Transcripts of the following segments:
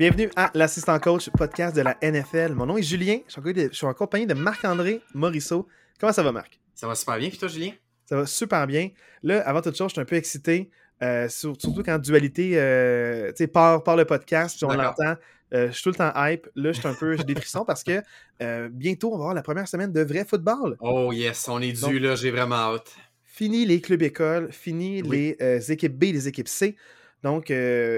Bienvenue à l'assistant coach podcast de la NFL. Mon nom est Julien. Je suis en compagnie de Marc-André Morisseau. Comment ça va, Marc? Ça va super bien. Puis toi, Julien? Ça va super bien. Là, avant toute chose, je suis un peu excité. Euh, surtout quand Dualité euh, part, par le podcast, on l'entend. Euh, je suis tout le temps hype. Là, je suis un peu j'ai des frissons parce que euh, bientôt, on va avoir la première semaine de vrai football. Oh yes, on est dû là, j'ai vraiment hâte. Fini les clubs écoles, fini les équipes B, les équipes C. Donc,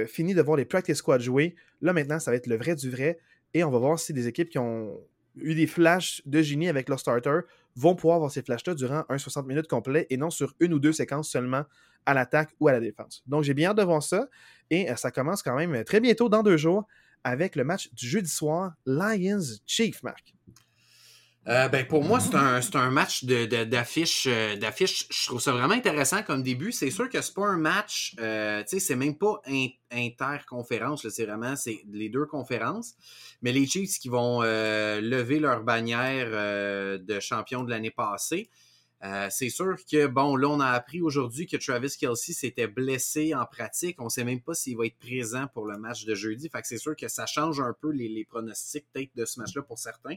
fini de voir les practice squads jouer. Là, maintenant, ça va être le vrai du vrai. Et on va voir si des équipes qui ont eu des flashs de génie avec leur starter vont pouvoir avoir ces flashs-là durant un 60 minutes complet et non sur une ou deux séquences seulement à l'attaque ou à la défense. Donc, j'ai bien hâte de voir ça. Et ça commence quand même très bientôt, dans deux jours, avec le match du jeudi soir, Lions-Chief, Marc. Euh, ben pour moi, c'est un, un, match d'affiche. De, d'affiche. je trouve ça vraiment intéressant comme début. C'est sûr que c'est pas un match, euh, tu sais, c'est même pas interconférence, c'est vraiment les deux conférences. Mais les Chiefs qui vont euh, lever leur bannière de champion de l'année passée. c'est sûr que, bon, là, on a appris aujourd'hui que Travis Kelsey s'était blessé en pratique. On ne sait même pas s'il va être présent pour le match de jeudi. Fait que c'est sûr que ça change un peu les, les pronostics, peut-être, de ce match-là pour certains.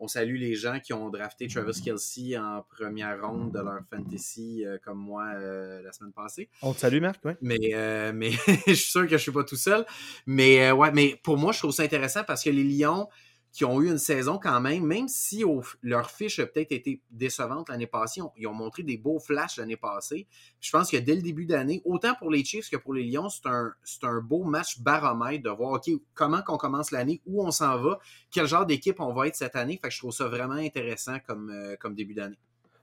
On salue les gens qui ont drafté Travis Kelsey en première ronde de leur fantasy euh, comme moi euh, la semaine passée. On te salue, Marc, oui. Mais, euh, mais je suis sûr que je suis pas tout seul. Mais ouais, mais pour moi, je trouve ça intéressant parce que les Lions, qui ont eu une saison quand même, même si leur fiche a peut-être été décevante l'année passée, ils ont montré des beaux flashs l'année passée. Je pense que dès le début d'année, autant pour les Chiefs que pour les Lions, c'est un, un beau match baromètre de voir OK, comment qu'on commence l'année, où on s'en va, quel genre d'équipe on va être cette année. Fait je trouve ça vraiment intéressant comme, euh, comme début d'année.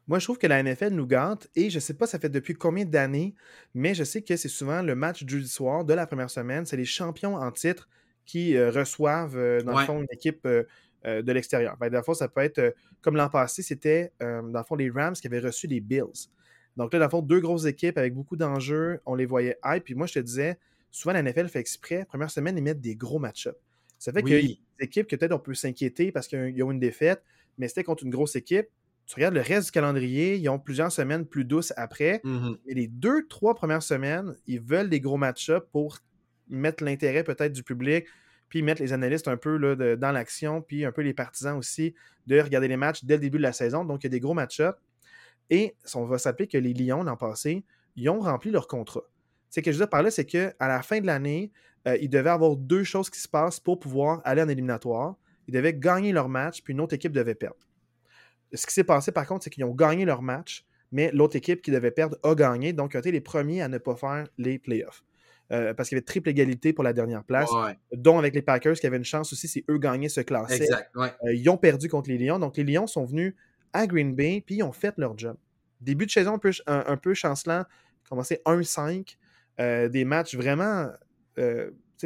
Moi, je trouve que la NFL nous gante et je ne sais pas ça fait depuis combien d'années, mais je sais que c'est souvent le match du soir de la première semaine. C'est les champions en titre qui euh, reçoivent, euh, dans le fond, une équipe euh, de l'extérieur. Ben, dans le fond, ça peut être, comme l'an passé, c'était, dans le fond, les Rams qui avaient reçu les Bills. Donc là, dans le fond, deux grosses équipes avec beaucoup d'enjeux, on les voyait hype. Puis moi, je te disais, souvent, la NFL fait exprès, première semaine, ils mettent des gros match-ups. Ça fait qu'il y a des équipes que peut-être on peut s'inquiéter parce qu'ils ont une défaite, mais c'était contre une grosse équipe. Tu regardes le reste du calendrier, ils ont plusieurs semaines plus douces après. Mmh Mais les deux, trois premières semaines, ils veulent des gros match-ups pour mettre l'intérêt peut-être du public, puis mettre les analystes un peu là, dans l'action, puis un peu les partisans aussi de regarder les matchs dès le début de la saison. Donc, il y a des gros match-ups. Et on va s'appeler que les Lions, l'an passé, ils ont rempli leur contrat. Ce que je veux dire par là, c'est qu'à la fin de l'année, euh, ils devaient avoir deux choses qui se passent pour pouvoir aller en éliminatoire. Ils devaient gagner leur match, puis une autre équipe devait perdre. Ce qui s'est passé, par contre, c'est qu'ils ont gagné leur match, mais l'autre équipe qui devait perdre a gagné. Donc, ils ont été les premiers à ne pas faire les playoffs. Euh, parce qu'il y avait triple égalité pour la dernière place, dont avec les Packers qui avaient une chance aussi si eux gagnaient ce classé. Euh, ils ont perdu contre les Lions. Donc les Lions sont venus à Green Bay puis ils ont fait leur job. Début de saison un peu, un, peu chancelant, commencé 1-5, euh, des matchs vraiment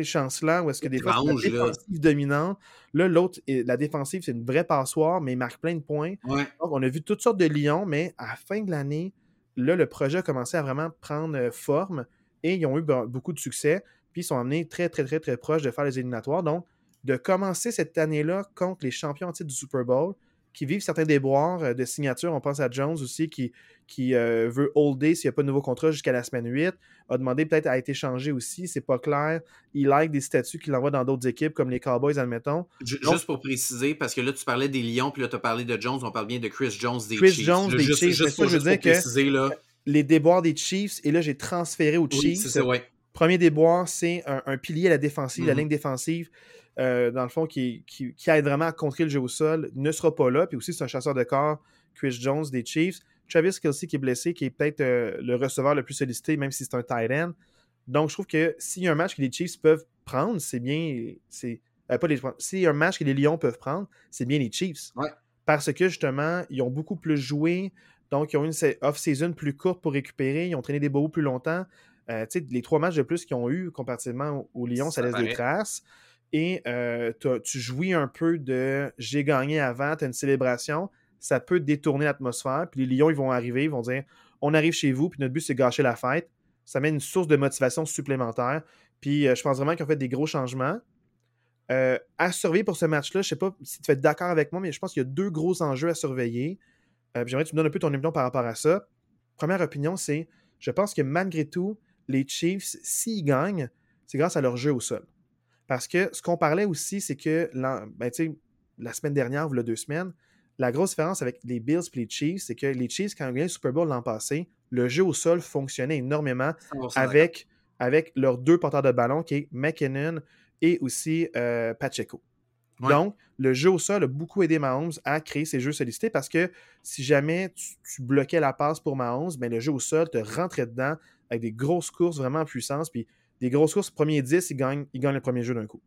chancelants où est-ce que des fois la défensive dominante. Là, l'autre, la défensive, c'est une vraie passoire, mais il marque plein de points. Donc on a vu toutes sortes de Lions, mais à la fin de l'année, là, le projet a commencé à vraiment prendre forme et ils ont eu beaucoup de succès, puis ils sont amenés très, très, très, très proches de faire les éliminatoires. Donc, de commencer cette année-là contre les champions en titre du Super Bowl, qui vivent certains déboires euh, de signature. On pense à Jones aussi, qui, qui euh, veut holder s'il n'y a pas de nouveau contrat jusqu'à la semaine 8. A demandé peut-être à être échangé aussi, c'est pas clair. Il like des statuts qu'il envoie dans d'autres équipes, comme les Cowboys, admettons. juste pour préciser, parce que là, tu parlais des Lions, puis là, tu as parlé de Jones, on parle bien de Chris Jones des Chris Chiefs. Jones des Chiefs, juste, pour, je veux dire que là. Les déboires des Chiefs, et là, j'ai transféré aux Chiefs. c'est ça, ouais. Premier déboire, c'est un, pilier à la défensive, la mhm. ligne défensive, euh, dans le fond, qui, qui, aide vraiment à contrer le jeu au sol, ne sera pas là. Puis aussi, c'est un chasseur de corps, Chris Jones des Chiefs. Travis Kelsey qui est blessé, qui est peut-être euh, le receveur le plus sollicité, même si c'est un tight end. Donc, je trouve que s'il y a un match que les Chiefs peuvent prendre, c'est bien. c'est euh, pas les S'il y a un match que les Lions peuvent prendre, c'est bien les Chiefs. Parce que justement, ils ont beaucoup plus joué. Donc, ils ont une off-season plus courte pour récupérer. Ils ont traîné des beaux plus longtemps. Euh, les trois matchs de plus qu'ils ont eu comparativement au Lyon, ça, laisse des traces. Et euh, tu jouis un peu de j'ai gagné avant, tu as une célébration, ça peut détourner l'atmosphère. Puis les Lions, ils vont arriver, ils vont dire on arrive chez vous, puis notre but, c'est gâcher la fête. Ça met une source de motivation supplémentaire. Puis euh, je pense vraiment qu'ils ont fait des gros changements. à surveiller pour ce match-là, je sais pas si tu es d'accord avec moi, mais je pense qu'il y a deux gros enjeux à surveiller. J'aimerais que tu me donnes un peu ton opinion par rapport à ça. Première opinion, c'est je pense que malgré tout, les Chiefs, s'ils gagnent, c'est grâce à leur jeu au sol. Parce que ce qu'on parlait aussi, c'est que ben, la semaine dernière, ou les deux semaines, la grosse différence avec les Bills et les Chiefs, c'est que les Chiefs, quand ils ont gagné le Super Bowl l'an passé, le jeu au sol fonctionnait énormément avec, avec leurs deux porteurs de ballon, qui est McKinnon et aussi euh, Pacheco. Donc, le jeu au sol a beaucoup aidé Mahomes à créer ses jeux sollicités parce que si jamais tu, bloquais la passe pour Mahomes, ben, le jeu au sol te rentrait dedans avec des grosses courses vraiment en puissance. Puis des grosses courses, premier 10, il gagne, le premier jeu d'un coup.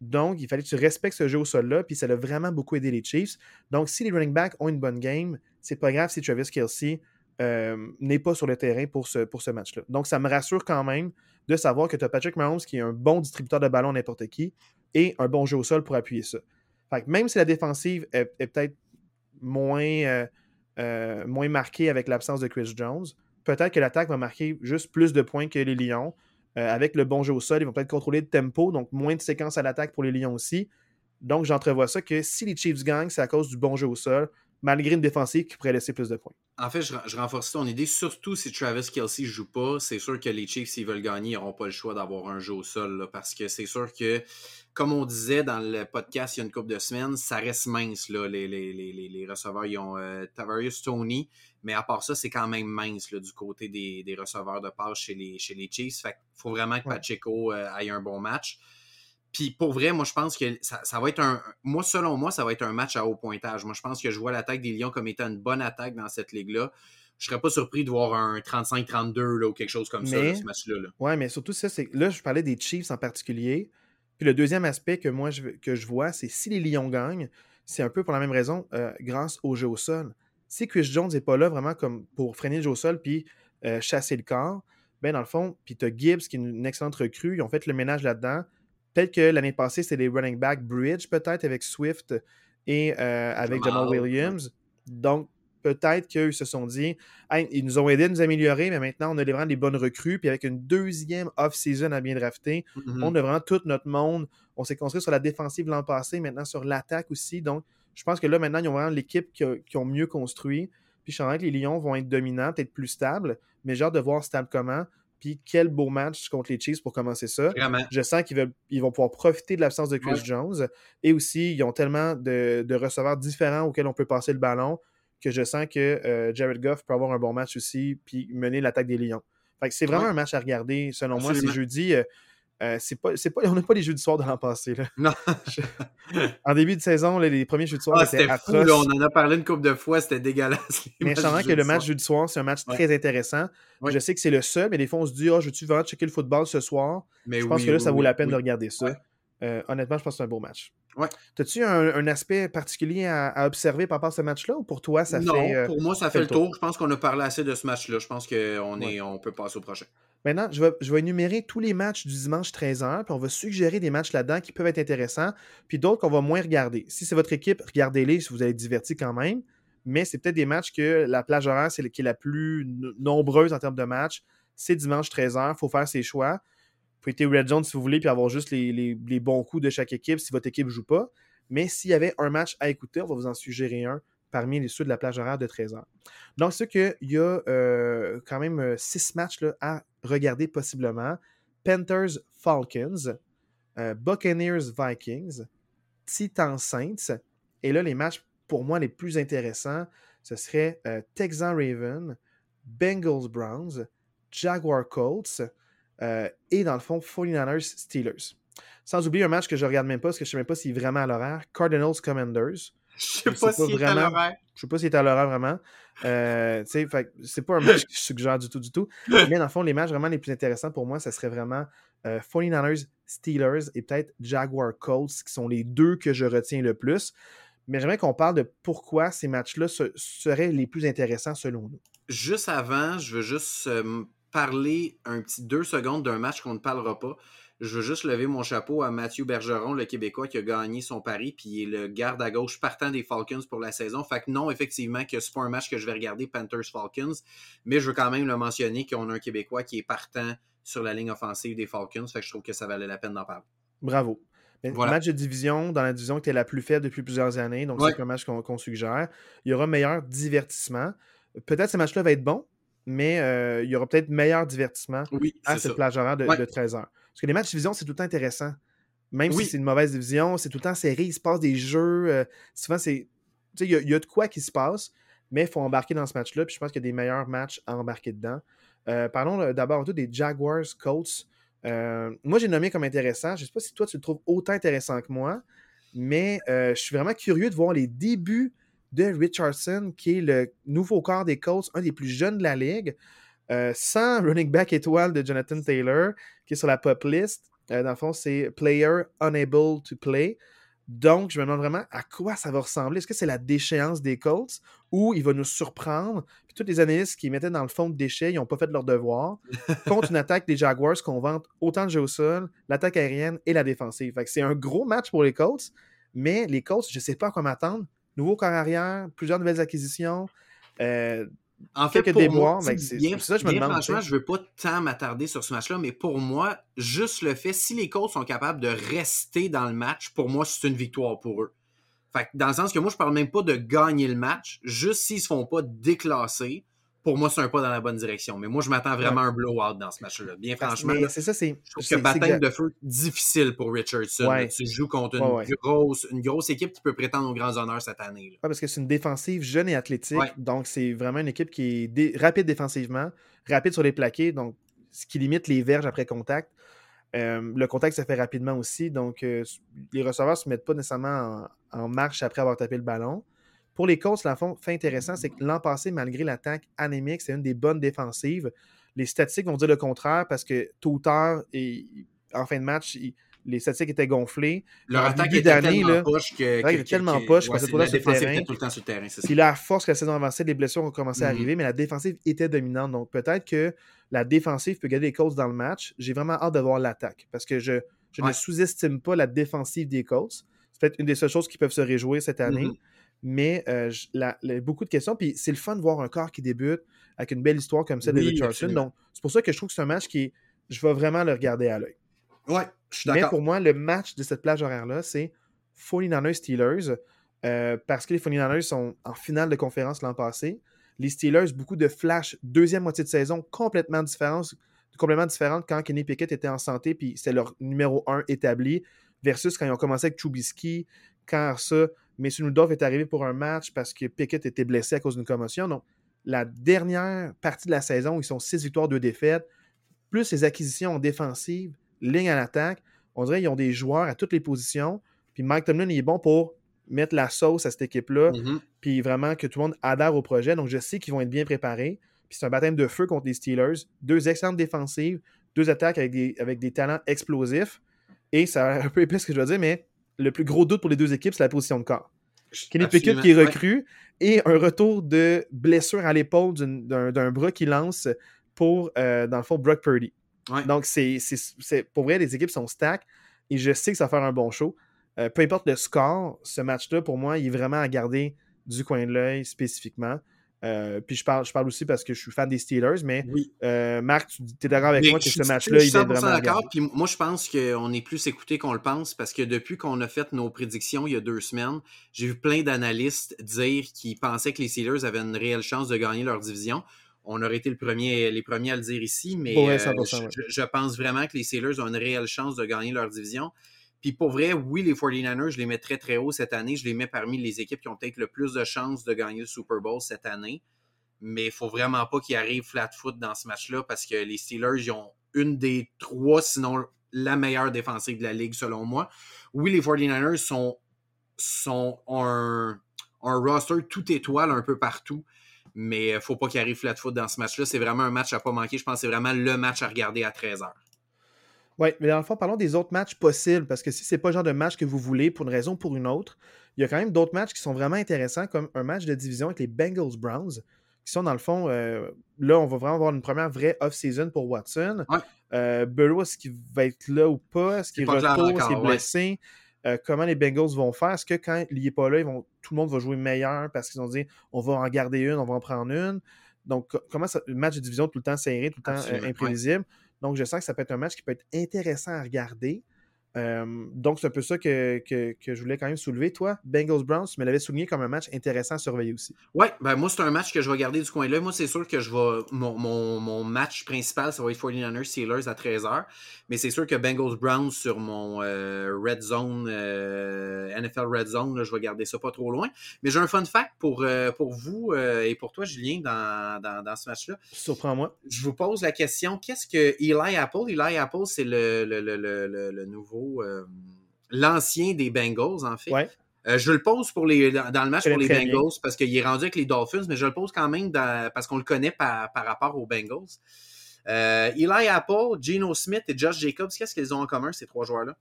Donc, il fallait que tu respectes ce jeu au sol-là, puis ça a vraiment beaucoup aidé les Chiefs. Donc, si les running backs ont une bonne game, c'est pas grave si Travis Kelsey euh, n'est pas sur le terrain pour ce, pour ce match-là. Donc, ça me rassure quand même de savoir que tu as Patrick Mahomes qui est un bon distributeur de ballon n'importe qui et un bon jeu au sol pour appuyer ça. Même si la défensive est, peut-être moins, euh, euh, moins marquée avec l'absence de Chris Jones, peut-être que l'attaque va marquer juste plus de points que les Lions. Euh, avec le bon jeu au sol, ils vont peut-être contrôler le tempo, donc moins de séquences à l'attaque pour les Lions aussi. Donc, j'entrevois ça que si les Chiefs gagnent, c'est à cause du bon jeu au sol, malgré une défensive qui pourrait laisser plus de points. En fait, je, renforce ton idée, surtout si Travis Kelsey ne joue pas, c'est sûr que les Chiefs, s'ils veulent gagner, ils n'auront pas le choix d'avoir un jeu au sol, parce que c'est sûr que, comme on disait dans le podcast il y a une couple de semaines, ça reste mince, là, les, les, receveurs. Ils ont euh, Tavarius Tony, mais à part ça, c'est quand même mince du côté des, receveurs de passe chez les, chez les Chiefs. Fait faut vraiment que Pacheco euh, ait un bon match. Puis pour vrai, moi, je pense que ça, va être un. Moi, selon moi, ça va être un match à haut pointage. Moi, je pense que je vois l'attaque des Lions comme étant une bonne attaque dans cette ligue-là. Je serais pas surpris de voir un 35-32 ou quelque chose comme ça, ce match-là. Là. Ouais, mais surtout ça, c'est. Là, je parlais des Chiefs en particulier. Puis le deuxième aspect que moi je, que je vois, c'est si les Lions gagnent, c'est un peu pour la même raison, euh, grâce au jeu au sol. Si Chris Jones n'est pas là vraiment comme pour freiner le jeu au sol puis euh, chasser le corps, ben dans le fond, puis tu as Gibbs qui est une excellente recrue, ils ont fait le ménage là-dedans. Peut-être que l'année passée, c'était des running back bridge, peut-être, avec Swift et euh, avec Jamal Williams. Donc, peut-être qu'ils se sont dit, ils nous ont aidé à nous améliorer, mais maintenant, on a vraiment des bonnes recrues. Puis avec une deuxième off-season à bien drafter, mm-hmm. on a vraiment tout notre monde. On s'est construit sur la défensive l'an passé, maintenant sur l'attaque aussi. Donc, je pense que là, maintenant, ils ont vraiment l'équipe qui, ont mieux construit. Puis je sens que les Lions vont être dominants, peut-être plus stables, mais j'ai hâte de voir stable comment. Puis quel beau match contre les Chiefs pour commencer ça. Je sens qu'ils ils vont pouvoir profiter de l'absence de Chris Jones. Et aussi, ils ont tellement de, receveurs différents auxquels on peut passer le ballon que je sens que euh, Jared Goff peut avoir un bon match aussi puis mener l'attaque des Lions. c'est vraiment un match à regarder. Selon moi, c'est jeudi. Euh, euh, c'est pas, pas, on n'a pas les jeux du soir de l'an passé. Là. Non. en début de saison, les premiers jeux du soir ah, étaient atroces. on en a parlé une couple de fois, c'était dégueulasse. Mais je sens que le match jeu du soir, c'est un match très intéressant. Je sais que c'est le seul, mais des fois, on se dit oh, je veux-tu vraiment checker le football ce soir? Mais Je pense que là, ça vaut la peine de regarder ça. Euh, honnêtement, je pense que c'est un beau match. Ouais. As-tu un, aspect particulier à, observer par rapport à ce match-là ou pour toi, ça non, fait. Euh, pour moi, ça fait, le tour? Je pense qu'on a parlé assez de ce match-là. Je pense qu'on on peut passer au prochain. Maintenant, je vais, énumérer tous les matchs du dimanche 13h, puis on va suggérer des matchs là-dedans qui peuvent être intéressants, puis d'autres qu'on va moins regarder. Si c'est votre équipe, regardez-les si vous allez être diverti quand même, mais c'est peut-être des matchs que la plage horaire c'est qui est la plus nombreuse en termes de matchs. C'est dimanche 13h, il faut faire ses choix pouvez être Red Zone si vous voulez, puis avoir juste les, bons coups de chaque équipe si votre équipe ne joue pas. Mais s'il y avait un match à écouter, on va vous en suggérer un parmi les ceux de la plage horaire de 13 h Donc, c'est qu'il y a euh, quand même euh, six matchs là, à regarder possiblement. Panthers Falcons, euh, Buccaneers Vikings, Titans Saints. Et là, les matchs pour moi les plus intéressants, ce serait Texans Raven, Bengals Browns, Jaguar Colts, euh, et dans le fond, 49ers Steelers. Sans oublier un match que je regarde même pas, parce que je sais même pas s'il est vraiment à l'horaire. Cardinals Commanders. Je sais pas s'il est à l'horaire. Je sais pas s'il est à l'horaire vraiment. Euh, c'est pas un match que je suggère du tout, du tout. Mais dans le fond, les matchs vraiment les plus intéressants pour moi, ça serait vraiment 49ers euh, Steelers et peut-être Jaguar Colts, qui sont les deux que je retiens le plus. Mais j'aimerais qu'on parle de pourquoi ces matchs-là seraient les plus intéressants selon nous. Juste avant, je veux juste parler un petit deux secondes d'un match qu'on ne parlera pas. Je veux juste lever mon chapeau à Mathieu Bergeron, le Québécois qui a gagné son pari, puis il est le garde à gauche partant des Falcons pour la saison. Fait que non, effectivement, que c'est pas un match que je vais regarder, Panthers-Falcons, mais je veux quand même le mentionner qu'on a un Québécois qui est partant sur la ligne offensive des Falcons. Fait que je trouve que ça valait la peine d'en parler. Bravo. Match de division dans la division qui est la plus faible depuis plusieurs années, donc c'est un match qu'on suggère. Il y aura meilleur divertissement. Peut-être que ce match-là va être bon, mais euh, il y aura peut-être meilleur divertissement à cette plage horaire de, 13 heures. Parce que les matchs de division, c'est tout le temps intéressant. Même si c'est une mauvaise division, c'est tout le temps serré, il se passe des jeux. Euh, souvent, c'est. Tu sais, il y, a de quoi qui se passe, mais il faut embarquer dans ce match-là. Puis je pense qu'il y a des meilleurs matchs à embarquer dedans. Euh, parlons d'abord des Jaguars Colts. Euh, moi, j'ai nommé comme intéressant. Je ne sais pas si toi, tu le trouves autant intéressant que moi, mais je suis vraiment curieux de voir les débuts de Richardson, qui est le nouveau corps des Colts, un des plus jeunes de la ligue. Sans running back étoile de Jonathan Taylor, qui est sur la pop list. Euh, dans le fond, c'est Player Unable to Play. Donc, je me demande vraiment à quoi ça va ressembler. Est-ce que c'est la déchéance des Colts ou il va nous surprendre? Puis tous les analystes qui mettaient dans le fond de déchets, ils n'ont pas fait leur devoir contre une attaque des Jaguars qu'on vante autant le jeu au sol, l'attaque aérienne et la défensive. c'est un gros match pour les Colts, mais les Colts, je ne sais pas à quoi m'attendre. Nouveau corps arrière, plusieurs nouvelles acquisitions. Euh, en fait, pour moi, c'est ça, je me demande. Franchement, je veux pas tant m'attarder sur ce match-là, mais pour moi, juste le fait, si les Colts sont capables de rester dans le match, pour moi, c'est une victoire pour eux. Fait dans le sens que moi, je parle même pas de gagner le match, juste s'ils se font pas déclasser, pour moi, c'est un pas dans la bonne direction. Mais moi, je m'attends vraiment à un blowout dans ce match-là. Bien franchement, c'est ça, c'est. Je trouve que bataille de feu difficile pour Richardson. tu joues contre une, grosse, une grosse équipe qui peut prétendre aux grands honneurs cette année. Oui, parce que c'est une défensive jeune et athlétique. Donc, c'est vraiment une équipe qui est rapide défensivement, rapide sur les plaqués, donc ce qui limite les verges après contact. Euh, le contact se fait rapidement aussi, donc euh, les receveurs ne se mettent pas nécessairement en marche après avoir tapé le ballon. Pour les Colts, la fait intéressant, c'est que l'an passé, malgré l'attaque anémique, c'est une des bonnes défensives. Les statistiques vont dire le contraire parce que tôt ou tard, et, en fin de match, les statistiques étaient gonflées. Leur attaque était tellement poche que, était tellement poche parce que tout, le temps sur le terrain. Puis là, à force que la saison avancée, les blessures ont commencé à mm-hmm. arriver, mais la défensive était dominante. Donc peut-être que la défensive peut garder les Colts dans le match. J'ai vraiment hâte de voir l'attaque parce que je, ne sous-estime pas la défensive des Colts. C'est peut-être une des seules choses qui peuvent se réjouir cette année. Mm-hmm mais euh, beaucoup de questions. Puis c'est le fun de voir un corps qui débute avec une belle histoire comme celle de Richardson. Donc, c'est pour ça que je trouve que c'est un match qui, je vais vraiment le regarder à l'œil. Ouais, je suis d'accord. Mais pour moi, le match de cette plage horaire-là, c'est 49ers Steelers. Euh, parce que les 49ers sont en finale de conférence l'an passé. Les Steelers, beaucoup de flash, deuxième moitié de saison, complètement différente, complètement différente quand Kenny Pickett était en santé, puis c'était leur numéro un établi, versus quand ils ont commencé avec Trubisky, quand ça, mais Nudov est arrivé pour un match parce que Pickett était blessé à cause d'une commotion. Donc, la dernière partie de la saison, ils sont 6 victoires, 2 défaites, plus les acquisitions en défensive, ligne à l'attaque. On dirait qu'ils ont des joueurs à toutes les positions. Puis Mike Tomlin, il est bon pour mettre la sauce à cette équipe-là, mm-hmm. puis vraiment que tout le monde adhère au projet. Donc, je sais qu'ils vont être bien préparés. Puis c'est un baptême de feu contre les Steelers. Deux excellentes défensives, deux attaques avec des, avec des talents explosifs. Et ça a un peu épais ce que je dois dire, mais le plus gros doute pour les deux équipes, c'est la position de corps. Kenny Pickett qui est recru et un retour de blessure à l'épaule d'un bras qui lance pour, euh, dans le fond, Brock Purdy. Donc, c'est pour vrai, les équipes sont stack et je sais que ça va faire un bon show. Euh, peu importe le score, ce match-là, pour moi, il est vraiment à garder du coin de l'œil spécifiquement. Euh, puis je parle, je parle aussi parce que je suis fan des Steelers, mais euh, Marc, tu es d'accord avec moi que ce match-là, il est vraiment. d'accord. Puis moi, je pense qu'on est plus écouté qu'on le pense parce que depuis qu'on a fait nos prédictions il y a deux semaines, j'ai vu plein d'analystes dire qu'ils pensaient que les Steelers avaient une réelle chance de gagner leur division. On aurait été le premier, les premiers à le dire ici, mais euh, je, pense vraiment que les Steelers ont une réelle chance de gagner leur division. Puis pour vrai, oui, les 49ers, je les mets très très haut cette année. Je les mets parmi les équipes qui ont peut-être le plus de chances de gagner le Super Bowl cette année. Mais il faut vraiment pas qu'ils arrivent flat foot dans ce match-là parce que les Steelers, ils ont une des trois, sinon la meilleure défensive de la ligue selon moi. Oui, les 49ers sont, un, un roster tout étoile un peu partout mais il ne faut pas qu'ils arrivent flat foot dans ce match-là. C'est vraiment un match à pas manquer. Je pense que c'est vraiment le match à regarder à 13h. Oui, mais dans le fond, parlons des autres matchs possibles, parce que si c'est pas le genre de match que vous voulez pour une raison ou pour une autre, il y a quand même d'autres matchs qui sont vraiment intéressants, comme un match de division avec les Bengals Browns, qui sont dans le fond, euh, là, on va vraiment avoir une première vraie off-season pour Watson. Euh, Burrow, est-ce qu'il va être là ou pas? Est-ce qu'il retourne? Est-ce qu'il est blessé? Euh, comment les Bengals vont faire? Est-ce que quand il n'est pas là, vont, tout le monde va jouer meilleur parce qu'ils ont dit on va en garder une, on va en prendre une? Donc, comment ça, le match de division tout le temps serré, tout le temps imprévisible? Donc, je sens que ça peut être un match qui peut être intéressant à regarder. Euh, donc, c'est un peu ça que, que, que, je voulais quand même soulever. Toi, Bengals-Browns, tu me l'avais souligné comme un match intéressant à surveiller aussi. Oui, ben moi, c'est un match que je vais garder du coin-là. Moi, c'est sûr que je vais. Mon, mon, mon, match principal, ça va être 49ers Steelers à 13h. Mais c'est sûr que Bengals-Browns sur mon euh, Red Zone, euh, NFL Red Zone, là, je vais garder ça pas trop loin. Mais j'ai un fun fact pour, pour vous et pour toi, Julien, dans, dans, dans ce match-là. Surprends-moi. Je vous pose la question qu'est-ce que Eli Apple? Eli Apple, c'est le, le, le, le, nouveau euh, l'ancien des Bengals, en fait. Euh, je le pose pour les, dans, le match pour les Bengals parce qu'il est rendu avec les Dolphins, mais je le pose quand même parce qu'on le connaît par, rapport aux Bengals. Euh, Eli Apple, Geno Smith et Josh Jacobs, qu'est-ce qu'ils ont en commun, ces trois joueurs-là?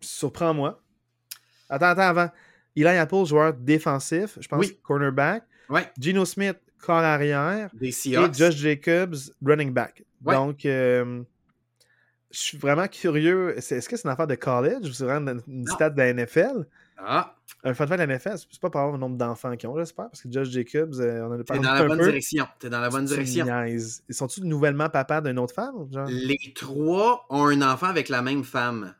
Surprends-moi. Attends, attends, avant. Eli Apple, joueur défensif, je pense, cornerback. Ouais. Geno Smith, corps arrière. Des Et Josh Jacobs, running back. Donc, euh, je suis vraiment curieux. Est-ce que c'est une affaire de college ou c'est vraiment une stade de la NFL? Ah. Un fun de la NFL, c'est pas par rapport au nombre d'enfants qu'ils ont, j'espère, parce que Josh Jacobs, euh, on en a parlé. T'es dans la bonne direction. T'es dans la bonne direction. Ils sont-ils nouvellement papa d'une autre femme? Les trois ont un enfant avec la même femme.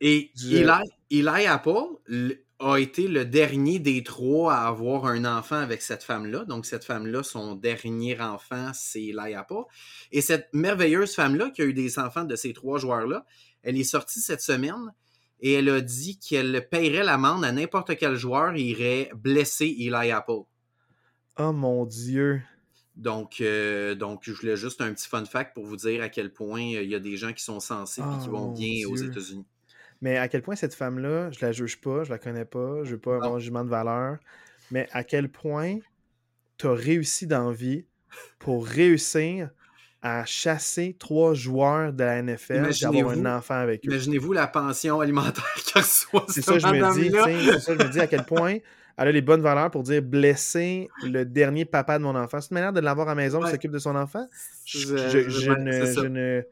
Et Eli, Eli Apple, a été le dernier des trois à avoir un enfant avec cette femme-là. Donc, cette femme-là, son dernier enfant, c'est Apple. Et cette merveilleuse femme-là, qui a eu des enfants de ces trois joueurs-là, elle est sortie cette semaine et elle a dit qu'elle paierait l'amende à n'importe quel joueur irait blesser Eli Apple. Oh mon Dieu! Donc, euh, donc, je voulais juste un petit fun fact pour vous dire à quel point euh, il y a des gens qui sont sensés et qui oh vont bien aux États-Unis. Mais à quel point cette femme-là, je la juge pas, je la connais pas, je veux pas avoir un jugement de valeur, mais à quel point tu as réussi dans la vie pour réussir à chasser trois joueurs de la NFL et avoir un enfant avec eux? Imaginez-vous la pension alimentaire qu'elle reçoit. C'est ça, je me dis, c'est ça, je me dis à quel point elle a les bonnes valeurs pour dire blesser le dernier papa de mon enfant. C'est une manière de l'avoir à la maison qui s'occupe de son enfant. je ne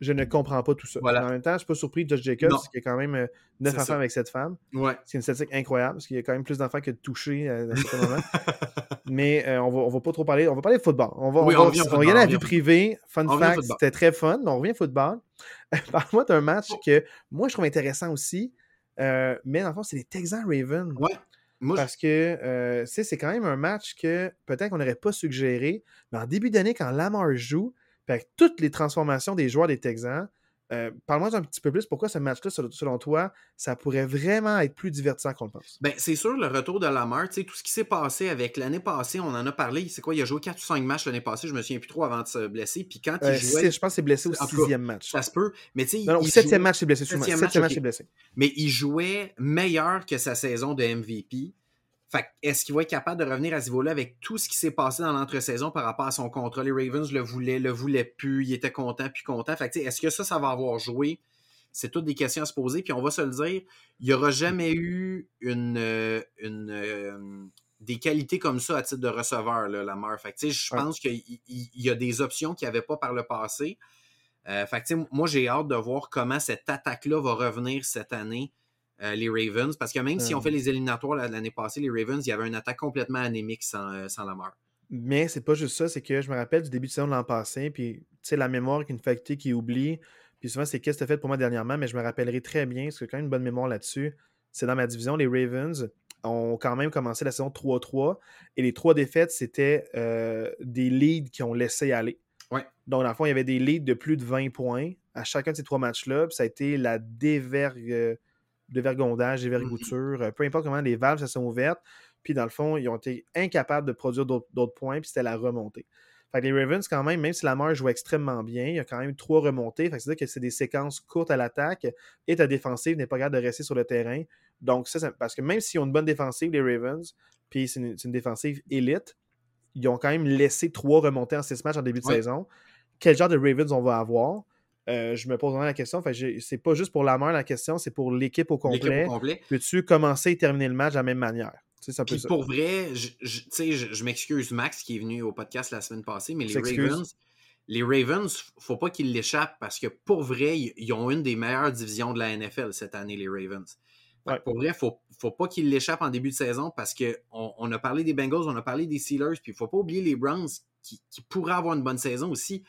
je ne comprends pas tout ça. En même temps, je ne suis pas surpris de Josh Jacobs, qui a quand même euh, neuf enfants avec cette femme. Ouais. C'est une statistique incroyable, parce qu'il y a quand même plus d'enfants que de touchés euh, ce moment. Mais euh, on va, ne va pas trop parler. On va parler de football. On va, on, regarder la vie privée. Fun fact, c'était très fun. On revient au football. Parle-moi d'un match que moi, je trouve intéressant aussi. mais dans le fond, c'est les Texans Ravens. Ouais. Parce que c'est quand même un match que peut-être qu'on n'aurait pas suggéré. Mais en début d'année, quand Lamar joue, toutes les transformations des joueurs des Texans, euh, Parle-moi un petit peu plus, pourquoi ce match-là, selon toi, ça pourrait vraiment être plus divertissant qu'on le pense? Ben, c'est sûr, le retour de Lamar, tout ce qui s'est passé avec l'année passée, on en a parlé, c'est quoi, il a joué 4 ou 5 matchs l'année passée, je me souviens plus trop avant de se blesser, puis quand il euh, jouait... Je pense que c'est blessé au sixième match. Ça se peut, mais tu sais... Non, au septième match, c'est blessé, septième, match, match blessé. Mais il jouait meilleur que sa saison de MVP, fait est-ce qu'il va être capable de revenir à ce niveau-là avec tout ce qui s'est passé dans l'entre-saison par rapport à son contrat? Les Ravens le voulaient, le voulaient plus, il était content, puis content. Fait est-ce que ça, ça va avoir joué? C'est toutes des questions à se poser, puis on va se le dire, il n'y aura jamais eu une, euh, une euh, des qualités comme ça à titre de receveur, là, Lamar. Fait je pense qu'il y, a des options qu'il n'y avait pas par le passé. Euh, fait moi, j'ai hâte de voir comment cette attaque-là va revenir cette année euh, les Ravens. Parce que même si on fait les éliminatoires l'année passée, les Ravens, il y avait une attaque complètement anémique sans, euh, sans Lamar. Mais c'est pas juste ça, c'est que je me rappelle du début de saison de l'an passé, puis tu sais, la mémoire qui est une faculté qui oublie. Puis souvent, c'est qu'est-ce que tu as fait pour moi dernièrement, mais je me rappellerai très bien, parce que quand même une bonne mémoire là-dessus. C'est dans ma division, les Ravens ont quand même commencé la saison 3-3, et les trois défaites, c'était euh, des leads qui ont laissé aller. Ouais. Donc, dans le fond, il y avait des leads de plus de 20 points à chacun de ces trois matchs-là, puis ça a été la dévergue de vergondage, des vergoutures, euh, peu importe comment les valves se sont ouvertes. Puis dans le fond, ils ont été incapables de produire d'autres points, puis c'était la remontée. Fait que les Ravens, quand même, même si la Lamar joue extrêmement bien, il y a quand même trois remontées. Fait c'est-à-dire que c'est des séquences courtes à l'attaque et ta défensive n'est pas capable de rester sur le terrain. Donc, ça, parce que même s'ils ont une bonne défensive, les Ravens, puis c'est une, défensive élite, ils ont quand même laissé trois remontées en six matchs en début de saison. Quel genre de Ravens on va avoir? Euh, je me pose vraiment la question. C'est pas juste pour la main la question, c'est pour l'équipe au complet. Peux-tu commencer et terminer le match de la même manière? Ça pour vrai, je, je, m'excuse Max qui est venu au podcast la semaine passée, mais les Ravens, les Ravens, faut pas qu'ils l'échappent parce que pour vrai, ils ont une des meilleures divisions de la NFL cette année, les Ravens. Pour vrai, faut, faut pas qu'ils l'échappent en début de saison parce qu'on on a parlé des Bengals, on a parlé des Steelers, puis il faut pas oublier les Browns qui, pourrait avoir une bonne saison aussi.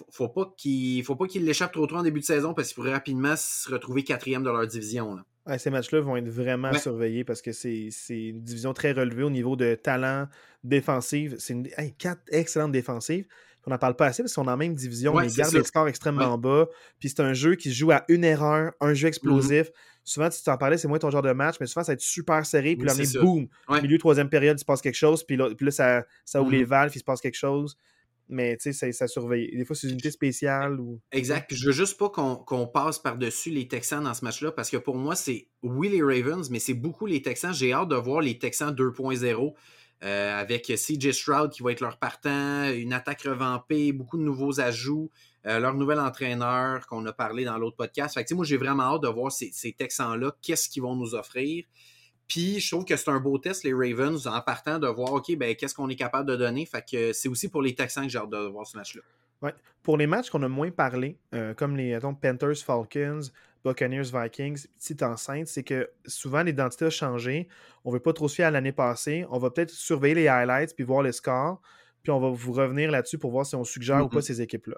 Faut, faut pas qu'il faut pas qu'il l'échappe trop trop en début de saison parce qu'il pourrait rapidement se retrouver quatrième de leur division. ces matchs-là vont être vraiment surveillés parce que c'est une division très relevée au niveau de talent défensif. C'est une quatre excellentes défensives. On n'en parle pas assez parce qu'on est en même division, on garde les scores extrêmement bas. Puis c'est un jeu qui se joue à une erreur, un jeu explosif. Mm-hmm. Souvent, tu t'en parlais, c'est moins ton genre de match, mais souvent, ça va être super serré. Puis là, on boum, milieu troisième période, il se passe quelque chose. Puis là, ça, ça ouvre les mm-hmm. valves, il se passe quelque chose mais tu sais, ça, surveille. Des fois, c'est une unité spéciale. Ou... Exact. Puis je veux juste pas qu'on passe par-dessus les Texans dans ce match-là, parce que pour moi, c'est oui les Ravens, mais c'est beaucoup les Texans. J'ai hâte de voir les Texans 2.0. Euh, avec CJ Stroud qui va être leur partant, une attaque revampée, beaucoup de nouveaux ajouts, euh, leur nouvel entraîneur qu'on a parlé dans l'autre podcast. Fait que, moi, j'ai vraiment hâte de voir ces, ces Texans-là, qu'est-ce qu'ils vont nous offrir. Puis je trouve que c'est un beau test, les Ravens, en partant de voir, OK, ben, qu'est-ce qu'on est capable de donner? Fait que c'est aussi pour les Texans que j'ai hâte de voir ce match-là. Ouais. Pour les matchs qu'on a moins parlé, euh, comme les Panthers, Falcons, Buccaneers, Vikings, petite enceinte, c'est que souvent l'identité a changé. On ne veut pas trop se fier à l'année passée. On va peut-être surveiller les highlights puis voir les scores. Puis on va vous revenir là-dessus pour voir si on suggère ou pas mm-hmm. ces équipes-là.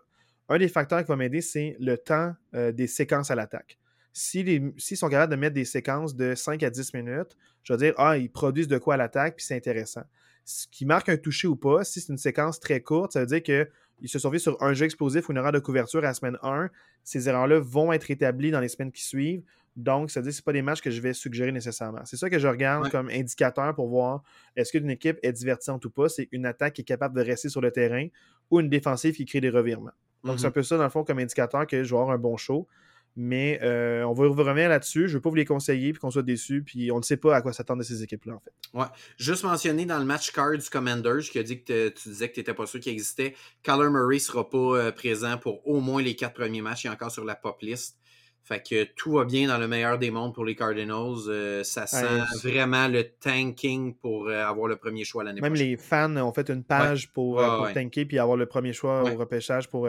Un des facteurs qui va m'aider, c'est le temps euh, des séquences à l'attaque. S'ils sont capables de mettre des séquences de 5 à 10 minutes, je vais dire, ah, ils produisent de quoi à l'attaque, puis c'est intéressant. Ce qui marque un toucher ou pas, si c'est une séquence très courte, ça veut dire qu'ils se sont sur un jeu explosif ou une erreur de couverture à la semaine 1. Ces erreurs-là vont être établies dans les semaines qui suivent. Donc, ça veut dire que ce pas des matchs que je vais suggérer nécessairement. C'est ça que je regarde comme indicateur pour voir est-ce qu'une équipe est divertissante ou pas. C'est une attaque qui est capable de rester sur le terrain ou une défensive qui crée des revirements. Donc, c'est un mm-hmm. peu ça, dans le fond, comme indicateur que je vais avoir un bon show. Mais euh, on va revenir là-dessus. Je ne veux pas vous les conseiller puis qu'on soit déçus. Puis on ne sait pas à quoi s'attendre de ces équipes-là, en fait. Ouais. Juste mentionné dans le match Cards Commanders qui a dit que tu disais que tu n'étais pas sûr qu'il existait. Kyler Murray ne sera pas euh, présent pour au moins les quatre premiers matchs. Il est encore sur la pop list. Fait que tout va bien dans le meilleur des mondes pour les Cardinals. Euh, ça sent vraiment le tanking pour avoir le premier choix l'année prochaine. Même les fans ont fait une page pour, tanker puis avoir le premier choix au repêchage pour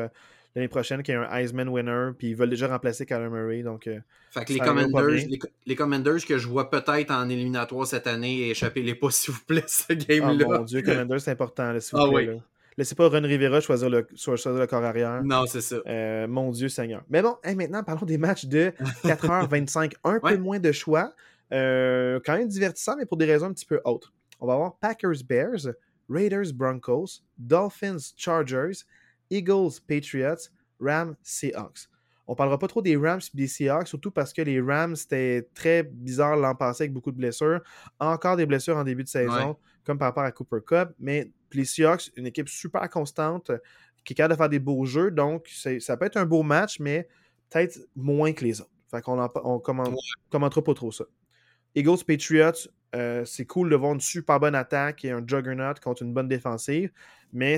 l'année prochaine qui est un Heisman winner, puis ils veulent déjà remplacer Kyler Murray. Donc, euh, fait que les commanders, les, commanders que je vois peut-être en éliminatoire cette année, échappez-les pas, s'il vous plaît, ce game-là. Oh mon Dieu, Commanders, c'est important, s'il vous ah plaît. Laissez pas Ron Rivera choisir le, choisir le corps arrière. Non, c'est ça. Euh, mon Dieu Seigneur. Mais bon, maintenant, parlons des matchs de 4h25. un peu moins de choix. Euh, quand même divertissant, mais pour des raisons un petit peu autres. On va avoir Packers Bears, Raiders Broncos, Dolphins Chargers, Eagles, Patriots, Rams, Seahawks. On parlera pas trop des Rams et des Seahawks, surtout parce que les Rams, c'était très bizarre l'an passé avec beaucoup de blessures. Encore des blessures en début de saison, comme par rapport à Cooper Cup. Mais les Seahawks, une équipe super constante, qui est capable de faire des beaux jeux. Donc, ça peut être un beau match, mais peut-être moins que les autres. Fait qu'on on commentera pas trop ça. Eagles Patriots, euh, c'est cool de voir une super bonne attaque et un juggernaut contre une bonne défensive. Mais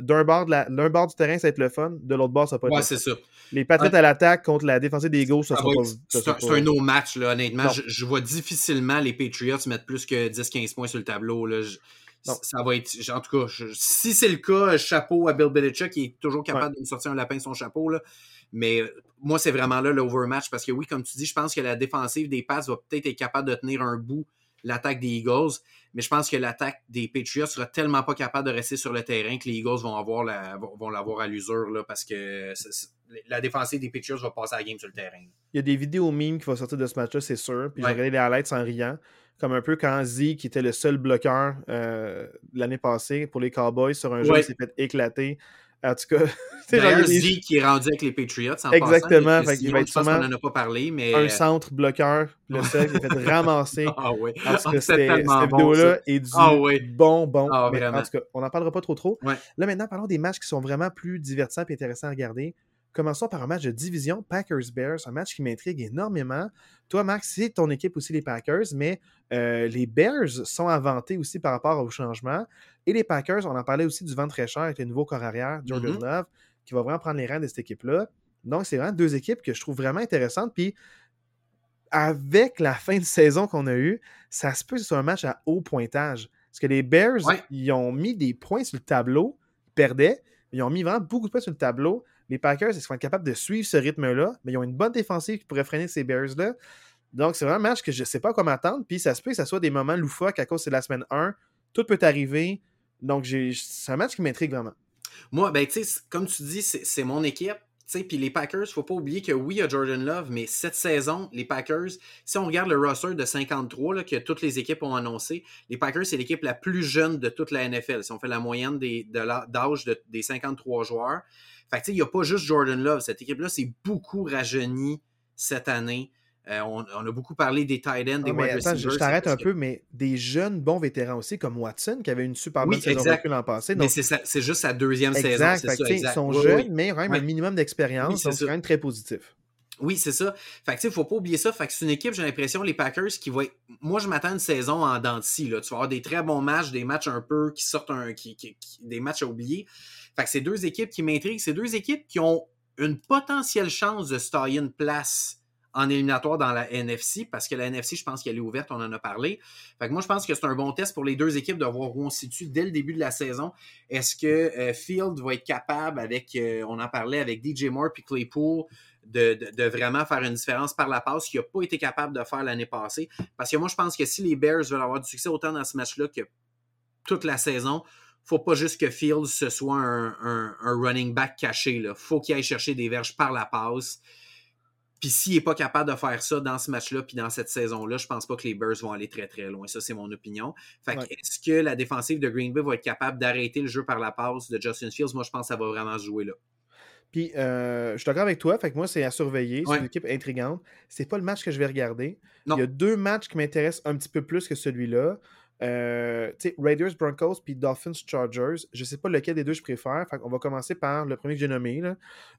d'un bord, bord, du terrain, ça va être le fun. De l'autre bord, ça va pas être ouais, c'est ça. Les Patriots à l'attaque contre la défensive des Eagles, ça, sera pas. C'est un, no match, là, honnêtement. Je, vois difficilement les Patriots mettre plus que 10-15 points sur le tableau. Là. ça va être. En tout cas, si c'est le cas, chapeau à Bill Belichick qui est toujours capable de me sortir un lapin de son chapeau. Là. Mais euh, moi, c'est vraiment là l'overmatch parce que oui, comme tu dis, je pense que la défensive des Pats va peut-être être capable de tenir un bout l'attaque des Eagles. Mais je pense que l'attaque des Patriots sera tellement pas capable de rester sur le terrain que les Eagles vont avoir la, vont l'avoir à l'usure là, parce que la défensive des Patriots va passer à la game sur le terrain. Il y a des vidéos mimes qui vont sortir de ce match-là, c'est sûr. Puis j'ai regardé les highlights en riant. Comme un peu quand Z, qui était le seul bloqueur euh, l'année passée pour les Cowboys sur un jeu, s'est fait éclater. En tout cas, D'ailleurs, Z qui est rendu avec les Patriots. En Exactement. Passant, il va être sûrement on n'en a pas parlé, mais... Un centre bloqueur, le seul qui est fait ramasser. ah oui. En tout cas, cette vidéo-là est du ah, oui. bon, bon. Ah, mais en tout cas, on n'en parlera pas trop trop. Là, maintenant, parlons des matchs qui sont vraiment plus divertissants et intéressants à regarder. Commençons par un match de division Packers-Bears, un match qui m'intrigue énormément. Toi, Max, c'est ton équipe aussi, les Packers, mais euh, les Bears sont inventés aussi par rapport au changement. Et les Packers, on en parlait aussi du vent très cher avec le nouveau corps arrière, Jordan mm-hmm. Love, qui va vraiment prendre les rênes de cette équipe-là. Donc, c'est vraiment deux équipes que je trouve vraiment intéressantes. Puis, avec la fin de saison qu'on a eue, ça se peut que ce soit un match à haut pointage. Parce que les Bears, ils ont mis des points sur le tableau, ils perdaient, ils ont mis vraiment beaucoup de points sur le tableau les Packers, ils sont capables de suivre ce rythme-là, mais ils ont une bonne défensive qui pourrait freiner ces Bears-là. Donc, c'est vraiment un match que je ne sais pas comment attendre. Puis, ça se peut que ça soit des moments loufoques à cause de la semaine 1. Tout peut arriver. Donc, c'est un match qui m'intrigue vraiment. Moi, ben, comme tu dis, c'est mon équipe. Puis les Packers, faut pas oublier que oui, il y a Jordan Love, mais cette saison, les Packers, si on regarde le roster de 53 là, que toutes les équipes ont annoncé, les Packers, c'est l'équipe la plus jeune de toute la NFL. Si on fait la moyenne d'âge de des 53 joueurs. Fait il n'y a pas juste Jordan Love. Cette équipe-là, c'est beaucoup rajeuni cette année. Euh, on, a beaucoup parlé des tight ends, des ah, wide receivers. Je, t'arrête un peu, mais des jeunes bons vétérans aussi, comme Watson, qui avait une super bonne saison l'an passé. Mais c'est juste sa deuxième saison. Ça, Ils sont jeunes, mais ils ont quand même un minimum d'expérience, donc c'est quand même très positif. Oui, c'est ça. Fait que, il faut pas oublier ça. Fait que c'est une équipe, j'ai l'impression, les Packers, qui vont Moi, je m'attends à une saison en dents Tu vas avoir des très bons matchs, des matchs un peu qui sortent un. Qui, des matchs à oublier. Fait que c'est deux équipes qui m'intriguent. C'est deux équipes qui ont une potentielle chance de se tailler une place en éliminatoire dans la NFC, parce que la NFC, je pense qu'elle est ouverte, on en a parlé. Fait que moi, je pense que c'est un bon test pour les deux équipes de voir où on se situe dès le début de la saison. Est-ce que euh, Field va être capable, avec, euh, on en parlait avec DJ Moore puis Claypool, de, de, vraiment faire une différence par la passe qu'il n'a pas été capable de faire l'année passée? Parce que moi, je pense que si les Bears veulent avoir du succès autant dans ce match-là que toute la saison, faut pas juste que Field ce soit un, un, running back caché. Il faut qu'il aille chercher des verges par la passe. Puis s'il n'est pas capable de faire ça dans ce match-là, puis dans cette saison-là, je pense pas que les Bears vont aller très très loin. Ça, c'est mon opinion. Fait est-ce que la défensive de Green Bay va être capable d'arrêter le jeu par la passe de Justin Fields? Moi, je pense que ça va vraiment se jouer là. Puis, euh, je suis d'accord avec toi. Fait que moi, c'est à surveiller. C'est une équipe intrigante. C'est pas le match que je vais regarder. Il y a deux matchs qui m'intéressent un petit peu plus que celui-là. Euh, Raiders, Broncos, puis Dolphins, Chargers. Je sais pas lequel des deux je préfère. on va commencer par le premier que j'ai nommé.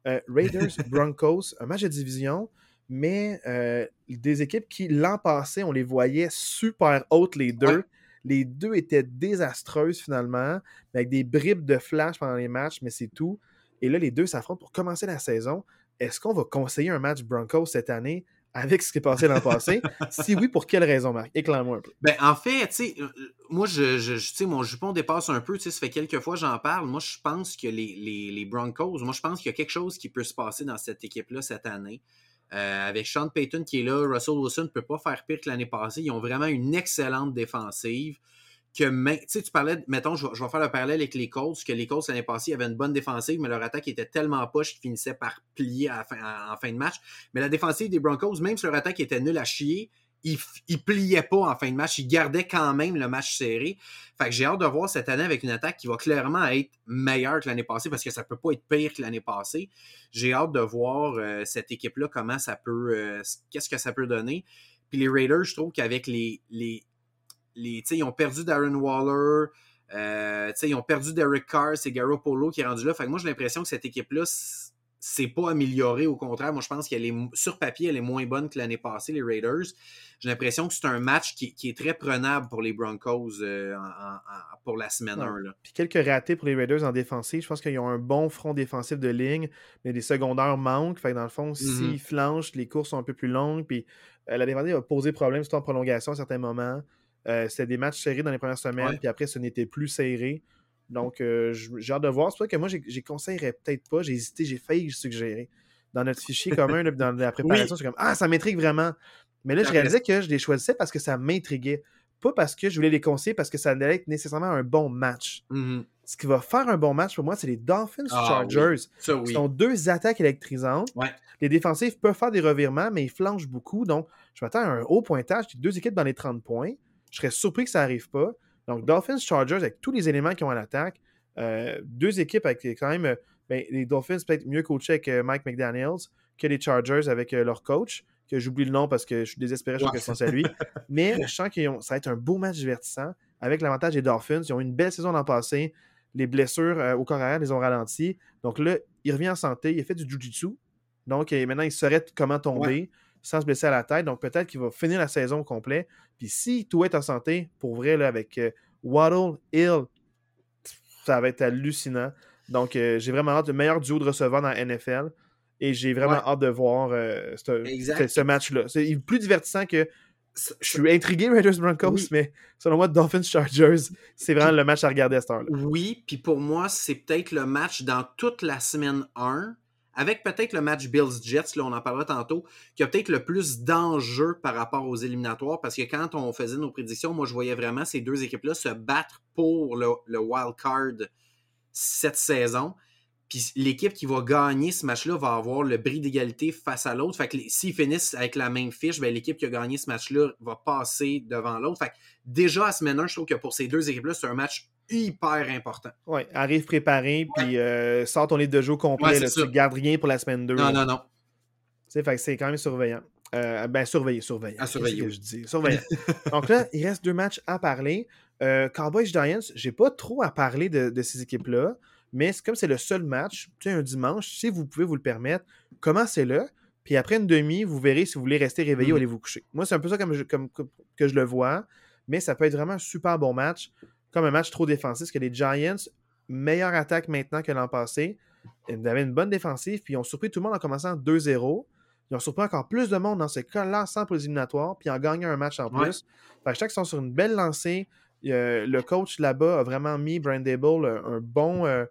Euh, Raiders, Broncos, un match de division, mais euh, des équipes qui, l'an passé, on les voyait super hautes, les deux. Les deux étaient désastreuses finalement, avec des bribes de flash pendant les matchs, mais c'est tout. Et là, les deux s'affrontent pour commencer la saison. Est-ce qu'on va conseiller un match Broncos cette année? Avec ce qui est passé l'an passé? si oui, pour quelle raison, Marc? Éclaire-moi un peu. Ben, en fait, tu sais, euh, moi, je, je, mon jupon dépasse un peu, ça fait quelques fois j'en parle. Moi, je pense que les, les, Broncos, moi, je pense qu'il y a quelque chose qui peut se passer dans cette équipe-là cette année. Euh, avec Sean Payton qui est là, Russell Wilson ne peut pas faire pire que l'année passée. Ils ont vraiment une excellente défensive que, tu sais, tu parlais, mettons, je, vais faire le parallèle avec les Colts, que les Colts l'année passée avaient une bonne défensive, mais leur attaque était tellement poche qu'ils finissaient par plier en fin de match. Mais la défensive des Broncos, même si leur attaque était nulle à chier, ils, ne pliaient pas en fin de match. Ils gardaient quand même le match serré. Fait que j'ai hâte de voir cette année avec une attaque qui va clairement être meilleure que l'année passée parce que ça peut pas être pire que l'année passée. J'ai hâte de voir euh, cette équipe-là, comment ça peut, euh, qu'est-ce que ça peut donner. Puis les Raiders, je trouve qu'avec les, les, ils ont perdu Darren Waller, euh, ils ont perdu Derek Carr, c'est Polo qui est rendu là. Fait moi, j'ai l'impression que cette équipe-là, c'est pas amélioré. Au contraire, moi, je pense qu'elle est, sur papier, elle est moins bonne que l'année passée, les Raiders. J'ai l'impression que c'est un match qui, est très prenable pour les Broncos euh, pour la semaine 1. Puis quelques ratés pour les Raiders en défensive. Je pense qu'ils ont un bon front défensif de ligne, mais les secondaires manquent. Fait dans le fond, s'ils mm-hmm. flanchent, les courses sont un peu plus longues. Puis euh, la défensive va poser problème, surtout en prolongation à certains moments. Euh, c'était des matchs serrés dans les premières semaines, puis après, ce n'était plus serré. Donc, euh, j'ai hâte de voir. C'est pour ça que moi, j'ai conseillerais peut-être pas. J'ai hésité, j'ai failli suggérer. Dans notre fichier commun, dans la préparation, c'est comme Ah, ça m'intrigue vraiment. Mais là, je réalisais que je les choisissais parce que ça m'intriguait. Pas parce que je voulais les conseiller, parce que ça allait être nécessairement un bon match. Mm-hmm. Ce qui va faire un bon match pour moi, c'est les Dolphins ah Chargers. Ce sont deux attaques électrisantes. Les défensifs peuvent faire des revirements, mais ils flanchent beaucoup. Donc, je m'attends à un haut pointage. Deux équipes dans les 30 points. Je serais surpris que ça n'arrive pas. Donc, Dolphins, Chargers, avec tous les éléments qui ont à l'attaque, euh, deux équipes avec quand même euh, ben, les Dolphins peut-être mieux coachés avec euh, Mike McDaniels que les Chargers avec leur coach, que j'oublie le nom parce que je suis désespéré, je crois que je pense à lui. Mais je sens que ça va être un beau match divertissant avec l'avantage des Dolphins. Ils ont eu une belle saison l'an passé. Les blessures au corps arrière les ont ralentis. Donc là, il revient en santé. Il a fait du Jiu-Jitsu. Donc maintenant, il saurait comment tomber sans se blesser à la tête. Donc peut-être qu'il va finir la saison au complet. Puis si tout est en santé, pour vrai, là, avec euh, Waddle, Hill, ça va être hallucinant. Donc euh, j'ai vraiment hâte, le meilleur duo de receveurs dans la NFL. Et j'ai vraiment hâte de voir euh, ce, match-là. C'est plus divertissant que. Je suis intrigué, Raiders Broncos, mais selon moi, Dolphins Chargers, c'est vraiment le match à regarder à cette heure-là. Oui, puis pour moi, c'est peut-être le match dans toute la semaine 1 avec peut-être le match Bills-Jets, là, on en parlera tantôt, qui a peut-être le plus d'enjeux par rapport aux éliminatoires, parce que quand on faisait nos prédictions, moi, je voyais vraiment ces deux équipes-là se battre pour le, le wild card cette saison. Puis l'équipe qui va gagner ce match-là va avoir le bris d'égalité face à l'autre. Fait que s'ils finissent avec la même fiche, ben, l'équipe qui a gagné ce match-là va passer devant l'autre. Fait que déjà à semaine 1, je trouve que pour ces deux équipes-là, c'est un match hyper important. Oui, arrive préparé, puis euh, sort ton livre de jeu complet. là, tu gardes rien pour la semaine 2. Non, non, non. Fait que c'est quand même surveillant. Euh, ben, surveiller, surveiller. À surveiller. que je dis? Surveillant. Donc là, il reste deux matchs à parler. Euh, Cowboys Giants, j'ai pas trop à parler de, de ces équipes-là, mais comme c'est le seul match, tu sais, un dimanche, si vous pouvez vous le permettre, commencez-le. Puis après une demi, vous verrez si vous voulez rester réveillé ou Mhm. aller vous coucher. Moi, c'est un peu ça comme, je- comme- comme- que je le vois, mais ça peut être vraiment un super bon match, comme un match trop défensif, parce que les Giants, meilleure attaque maintenant que l'an passé, ils avaient une bonne défensive, puis ils ont surpris tout le monde en commençant 2-0. Ils ont surpris encore plus de monde dans ce cas-là, sans pour les éliminatoires, puis en gagnant un match en Ouais. plus. Fait que qu'ils sont sur une belle lancée. Euh, le coach là-bas a vraiment mis Brian Dable un, un bon, euh,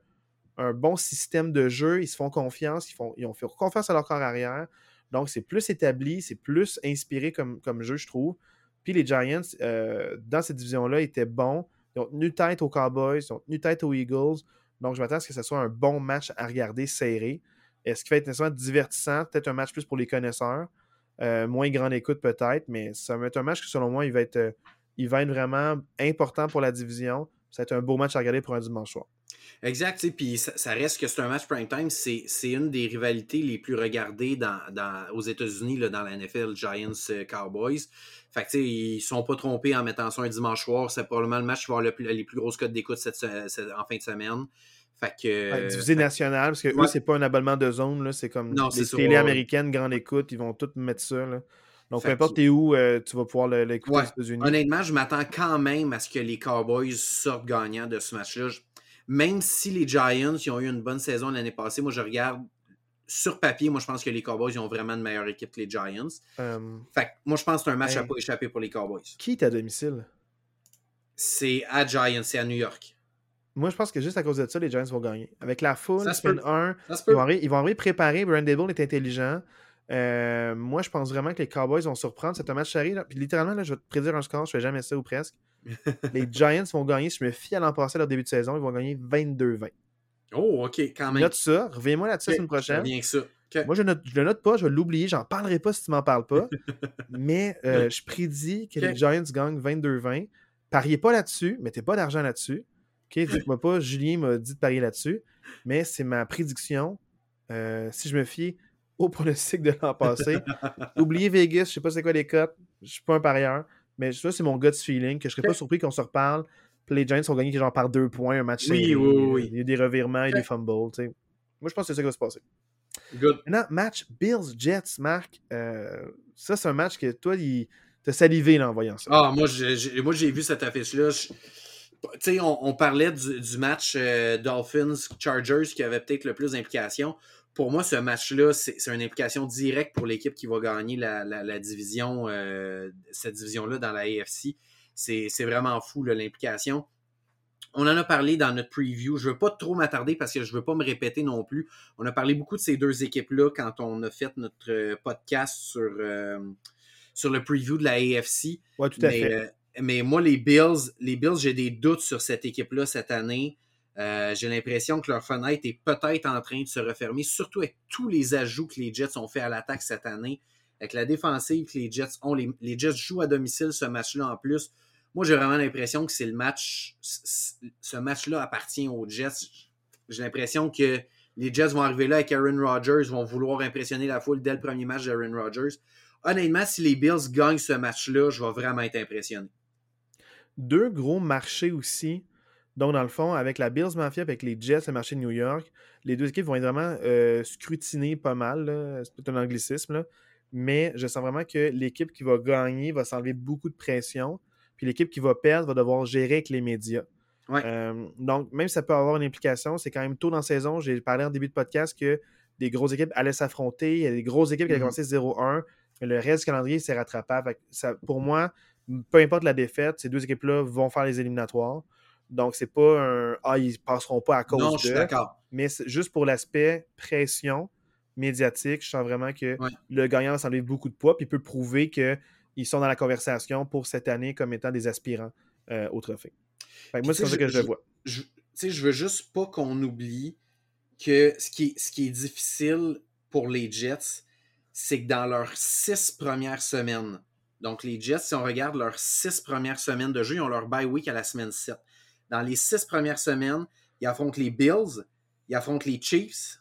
un bon système de jeu. Ils se font confiance. Ils, ont fait confiance à leur corps arrière. Donc, c'est plus établi, c'est plus inspiré comme, comme jeu, je trouve. Puis les Giants, euh, dans cette division-là, étaient bons. Ils ont tenu tête aux Cowboys, ils ont tenu tête aux Eagles. Donc, je m'attends à ce que ce soit un bon match à regarder serré. Est-ce qu'il va être nécessairement divertissant? Peut-être un match plus pour les connaisseurs. Euh, moins grande écoute peut-être, mais ça va être un match que selon moi, il va être, euh, il va être vraiment important pour la division. Ça va être un beau match à regarder pour un dimanche soir. Exact, puis ça, ça reste que c'est un match prime time. C'est c'est une des rivalités les plus regardées dans, dans- aux États-Unis, là, dans la NFL, Giants euh, Cowboys. Fait que, tu sais, ils sont pas trompés en mettant ça un dimanche soir. C'est probablement le match qui va avoir le plus- les plus grosses cotes d'écoute cette en fin de semaine. Fait que. Ouais, divisé national, parce que eux, ouais. c'est pas un abonnement de zone, là, c'est comme Non, les télé américaines, grande écoute, ils vont tous mettre ça. là. Donc, Fait peu importe que- où, euh, tu vas pouvoir l'écouter Ouais. aux États-Unis. Honnêtement, je m'attends quand même à ce que les Cowboys sortent gagnants de ce match-là. Je- Même si les Giants ils ont eu une bonne saison l'année passée, moi je regarde sur papier, moi je pense que les Cowboys ils ont vraiment une meilleure équipe que les Giants. Euh, Fait que moi je pense que c'est un match à pas échapper pour les Cowboys. qui est à domicile? C'est à Giants, c'est à New York. Moi, je pense que juste à cause de ça, les Giants vont gagner. Avec la foule, Ça se semaine peut. 1, Ça se ils vont, arriver, ils vont arriver préparés. Brian Dable est intelligent. Euh, moi, je pense vraiment que les Cowboys vont surprendre. C'est un match serré. Puis littéralement, là, je vais te prédire un score. Je fais jamais ça ou presque. les Giants vont gagner. Si je me fie à l'an passé, à leur début de saison, ils vont gagner 22-20. Oh, ok, quand même. Note ça. Reviens-moi là-dessus la semaine prochaine. Bien que ça. Moi, je, je le note pas, je vais l'oublier, j'en parlerai pas si tu m'en parles pas. mais euh, je prédis que les Giants gagnent 22-20. Pariez pas là-dessus, mettez pas d'argent là-dessus. Ok, dites-moi pas, Julien m'a dit de parier là-dessus, mais c'est ma prédiction. Euh, si je me fie au pronostic de l'an passé, oubliez Vegas, je sais pas c'est quoi les cotes, je suis pas un parieur, mais ça c'est mon gut feeling, que je serais pas surpris qu'on se reparle. Puis les Giants ont gagné genre par deux points un match Oui, oui, oui. Il y a des revirements et des fumbles. tu sais. Moi, je pense que c'est ça qui va se passer. Good. Maintenant, match Bills-Jets, Marc. euh, ça, c'est un match que toi, il... t'as salivé là, en voyant ça. Ah, moi, j'ai j'ai- moi, j'ai vu cette affiche-là. Je- Tu sais, on, on parlait du, du match euh, Dolphins-Chargers qui avait peut-être le plus d'implications. Pour moi, ce match-là, c'est une implication directe pour l'équipe qui va gagner la, la- la division, euh, cette division-là dans la AFC. C'est vraiment fou, l'implication. On en a parlé dans notre preview. Je ne veux pas trop m'attarder parce que je ne veux pas me répéter non plus. On a parlé beaucoup de ces deux équipes-là quand on a fait notre euh, podcast sur, euh, sur le preview de la AFC. Ouais, tout à Mais, fait. euh, mais moi, les Bills, les Bills, j'ai des doutes sur cette équipe-là cette année. Euh, j'ai l'impression que leur fenêtre est peut-être en train de se refermer, surtout avec tous les ajouts que les Jets ont fait à l'attaque cette année. Avec la défensive que les Jets ont, les, les Jets jouent à domicile ce match-là en plus. Moi, j'ai vraiment l'impression que c'est le match. Ce match-là appartient aux Jets. J'ai l'impression que les Jets vont arriver là avec Aaron Rodgers, vont vouloir impressionner la foule dès le premier match d'Aaron Rodgers. Honnêtement, si les Bills gagnent ce match-là, je vais vraiment être impressionné. Deux gros marchés aussi. Donc, dans le fond, avec la Bills Mafia, avec les Jets, le marché de New York, les deux équipes vont être vraiment euh, scrutinées pas mal. C'est peut-être un anglicisme, là. mais je sens vraiment que l'équipe qui va gagner va s'enlever beaucoup de pression. Puis l'équipe qui va perdre va devoir gérer avec les médias. Ouais. Euh, donc, même si ça peut avoir une implication, c'est quand même tôt dans la saison. J'ai parlé en début de podcast que des grosses équipes allaient s'affronter. Il y a des grosses équipes qui allaient Mhm. commencer 0-1. Mais le reste du calendrier, c'est rattrapable. Fait que ça, pour moi, peu importe la défaite, ces deux équipes-là vont faire les éliminatoires. Donc, c'est pas un Ah, ils passeront pas à cause non, je suis de. d'accord. Mais c'est juste pour l'aspect pression, médiatique. Je sens vraiment que le gagnant va s'enlever beaucoup de poids, puis il peut prouver qu'ils sont dans la conversation pour cette année comme étant des aspirants euh, au trophée. moi, c'est comme ça que je, le vois. Je, je veux juste pas qu'on oublie que ce qui, ce qui est difficile pour les Jets, c'est que dans leurs six premières semaines, donc les Jets, si on regarde leurs six premières semaines de jeu, ils ont leur bye week à la semaine 7. Dans les six premières semaines, ils affrontent les Bills, ils affrontent les Chiefs,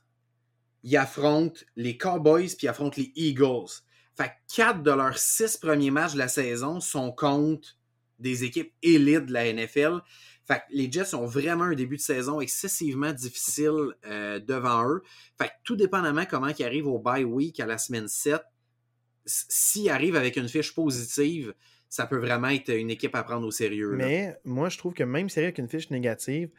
ils affrontent les Cowboys, puis ils affrontent les Eagles. Fait que quatre de leurs six premiers matchs de la saison sont contre des équipes élites de la NFL. Fait que les Jets ont vraiment un début de saison excessivement difficile euh, devant eux. Fait que tout dépendamment comment ils arrivent au bye week à la semaine 7, s'ils arrivent avec une fiche positive, ça peut vraiment être une équipe à prendre au sérieux. Mais moi, je trouve que même s'il avec une fiche négative,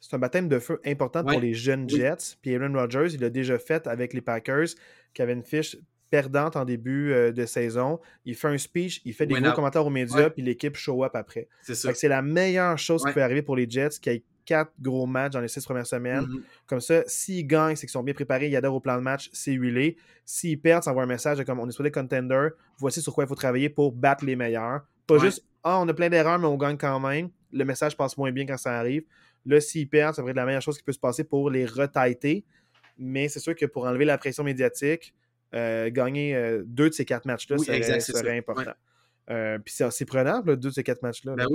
c'est un baptême de feu important pour les jeunes Jets. Puis Aaron Rodgers, il l'a déjà fait avec les Packers, qui avaient une fiche perdante en début euh, de saison. Il fait un speech, il fait des gros commentaires aux médias, puis l'équipe show up après. C'est C'est la meilleure chose qui peut arriver pour les Jets, qui quatre gros matchs dans les six premières semaines. Mm-hmm. Comme ça, s'ils gagnent, c'est qu'ils sont bien préparés, ils adhèrent au plan de match, c'est huilé. S'ils perdent, ça envoie un message de comme on est sur des contenders, voici sur quoi il faut travailler pour battre les meilleurs. Pas juste, ah, on a plein d'erreurs, mais on gagne quand même. Le message passe moins bien quand ça arrive. Là, s'ils perdent, ça devrait être la meilleure chose qui peut se passer pour les retaiter. Mais c'est sûr que pour enlever la pression médiatique, euh, gagner euh, deux de ces quatre matchs-là serait, important. Euh, puis c'est prenable, deux de ces quatre matchs-là. Ben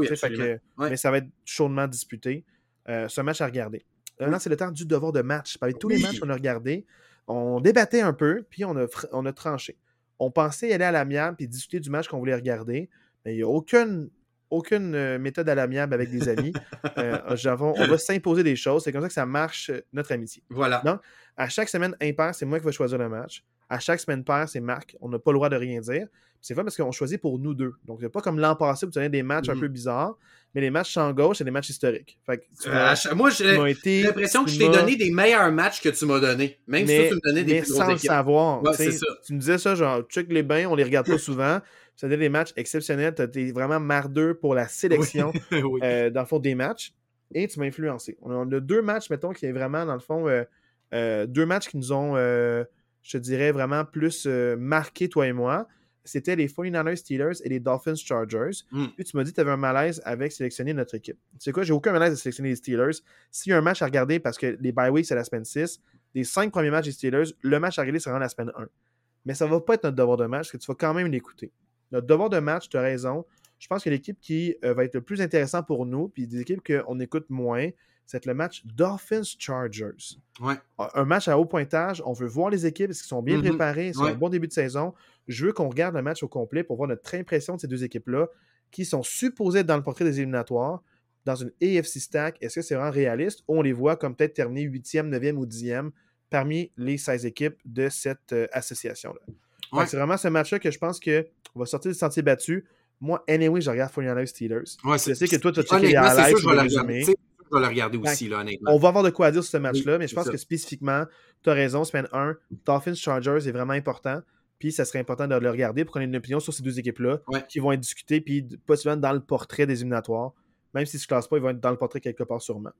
mais ça va être chaudement disputé. C'est un match à regarder. Là, c'est le temps du devoir de match. Parmi tous les matchs qu'on a regardés, on débattait un peu, puis on a, on a tranché. On pensait aller à l'amiable et discuter du match qu'on voulait regarder, mais il n'y a aucune aucune euh, méthode à l'amiable avec des amis. Euh, on va s'imposer des choses. C'est comme ça que ça marche, euh, notre amitié. Voilà. Donc, à chaque semaine impair, c'est moi qui vais choisir le match. À chaque semaine paire, c'est Marc. On n'a pas le droit de rien dire. C'est vrai parce qu'on choisit pour nous deux. Donc, c'est pas comme l'an passé où tu avais des matchs un mm-hmm. peu bizarres, mais les matchs champ gauche, c'est des matchs historiques. moi, j'ai l'impression que je t'ai donné des meilleurs matchs que tu m'as donné. Même si tu me donnais des plus sans le savoir. Tu me disais ça, genre, check les bains, on les regarde pas souvent. Ça des matchs exceptionnels. Tu es vraiment mardeux pour la sélection, euh, dans le fond, des matchs. Et tu m'as influencé. On a deux matchs, mettons, qui est vraiment, dans le fond, euh, euh, deux matchs qui nous ont, je te dirais, vraiment plus marqué, toi et moi. C'était les 49ers Steelers et les Dolphins Chargers. Hmm. Puis tu m'as dit que tu avais un malaise avec sélectionner notre équipe. Tu sais quoi, j'ai aucun malaise à sélectionner les Steelers. S'il y a un match à regarder, parce que les bye weeks, c'est la semaine 6, les cinq premiers matchs des Steelers, le match à regarder, c'est vraiment la semaine 1. Mais ça va pas être notre devoir de match, parce que tu vas quand même l'écouter. Notre devoir de match, tu as raison. Je pense que l'équipe qui euh, va être le plus intéressant pour nous, puis des équipes qu'on écoute moins, c'est le match Dolphins-Chargers. Un match à haut pointage. On veut voir les équipes, est-ce qu'ils sont bien mm-hmm. préparés, c'est un bon début de saison. Je veux qu'on regarde le match au complet pour voir notre impression de ces deux équipes-là, qui sont supposées être dans le portrait des éliminatoires, dans une AFC stack. Est-ce que c'est vraiment réaliste? Ou on les voit comme peut-être terminer 8e, 9e ou 10e parmi les 16 équipes de cette euh, association-là? C'est vraiment ce match-là que je pense qu'on va sortir du sentier battu. Moi, anyway, je regarde 49 Steelers. Ouais, je sais que toi, tu as checké les highlights. Je vais, le regarder aussi, là, honnêtement. On va avoir de quoi dire sur ce match-là, mais je pense que spécifiquement, tu as raison, semaine 1, Dolphins Chargers est vraiment important. Puis ça serait important de le regarder pour qu'on ait une opinion sur ces deux équipes-là qui vont être discutées, puis possiblement dans le portrait des éliminatoires. Même si je ne classe pas, ils vont être dans le portrait quelque part sûrement.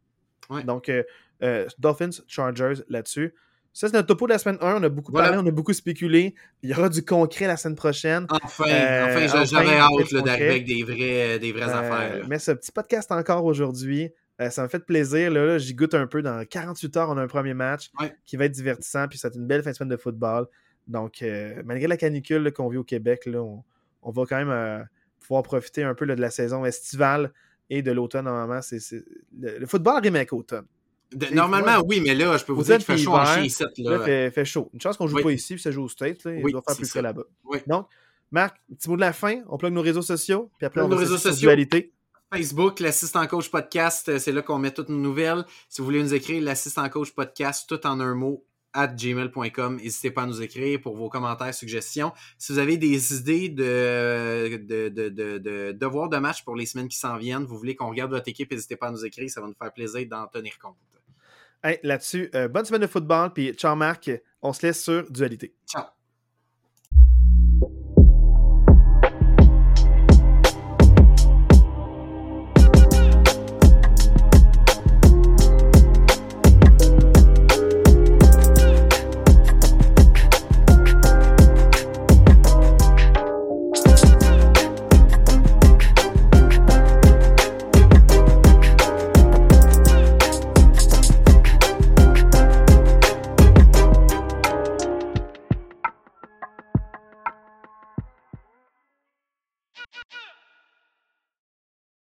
Donc, euh, euh, Dolphins, Chargers là-dessus. Ça, c'est notre topo de la semaine 1. On a beaucoup parlé, on a beaucoup spéculé. Il y aura du concret la semaine prochaine. Enfin, euh, enfin j'avais hâte d'arriver avec des, vrais, des vraies euh, affaires. Mais ce petit podcast encore aujourd'hui, euh, ça m'a fait plaisir. Là, J'y goûte un peu. Dans 48 heures, on a un premier match qui va être divertissant. Puis ça va être une belle fin de semaine de football. Donc, malgré la canicule qu'on vit au Québec, là, on, va quand même pouvoir profiter un peu de la saison estivale et de l'automne. Normalement, c'est, le, le, football rime avec automne normalement, oui, mais là, je peux vous, dire qu'il fait chaud en chien ici. Là, fait, fait chaud. Une chance qu'on joue pas ici, puis ça joue au State. Là, il doit faire plus frais là-bas. Donc, Marc, petit mot de la fin. On plug nos réseaux sociaux, puis après, on nos réseaux sociaux. Dualité. Facebook, l'assistant coach podcast, euh, c'est là qu'on met toutes nos nouvelles. Si vous voulez nous écrire, l'assistant coach podcast, tout en un mot, at gmail.com. N'hésitez pas à nous écrire pour vos commentaires, suggestions. Si vous avez des idées de, de, de, de, devoirs de match pour les semaines qui s'en viennent, vous voulez qu'on regarde votre équipe, n'hésitez pas à nous écrire. Ça va nous faire plaisir d'en tenir compte. Là-dessus, euh, bonne semaine de football. Puis ciao Marc, on se laisse sur Dualité. Ciao.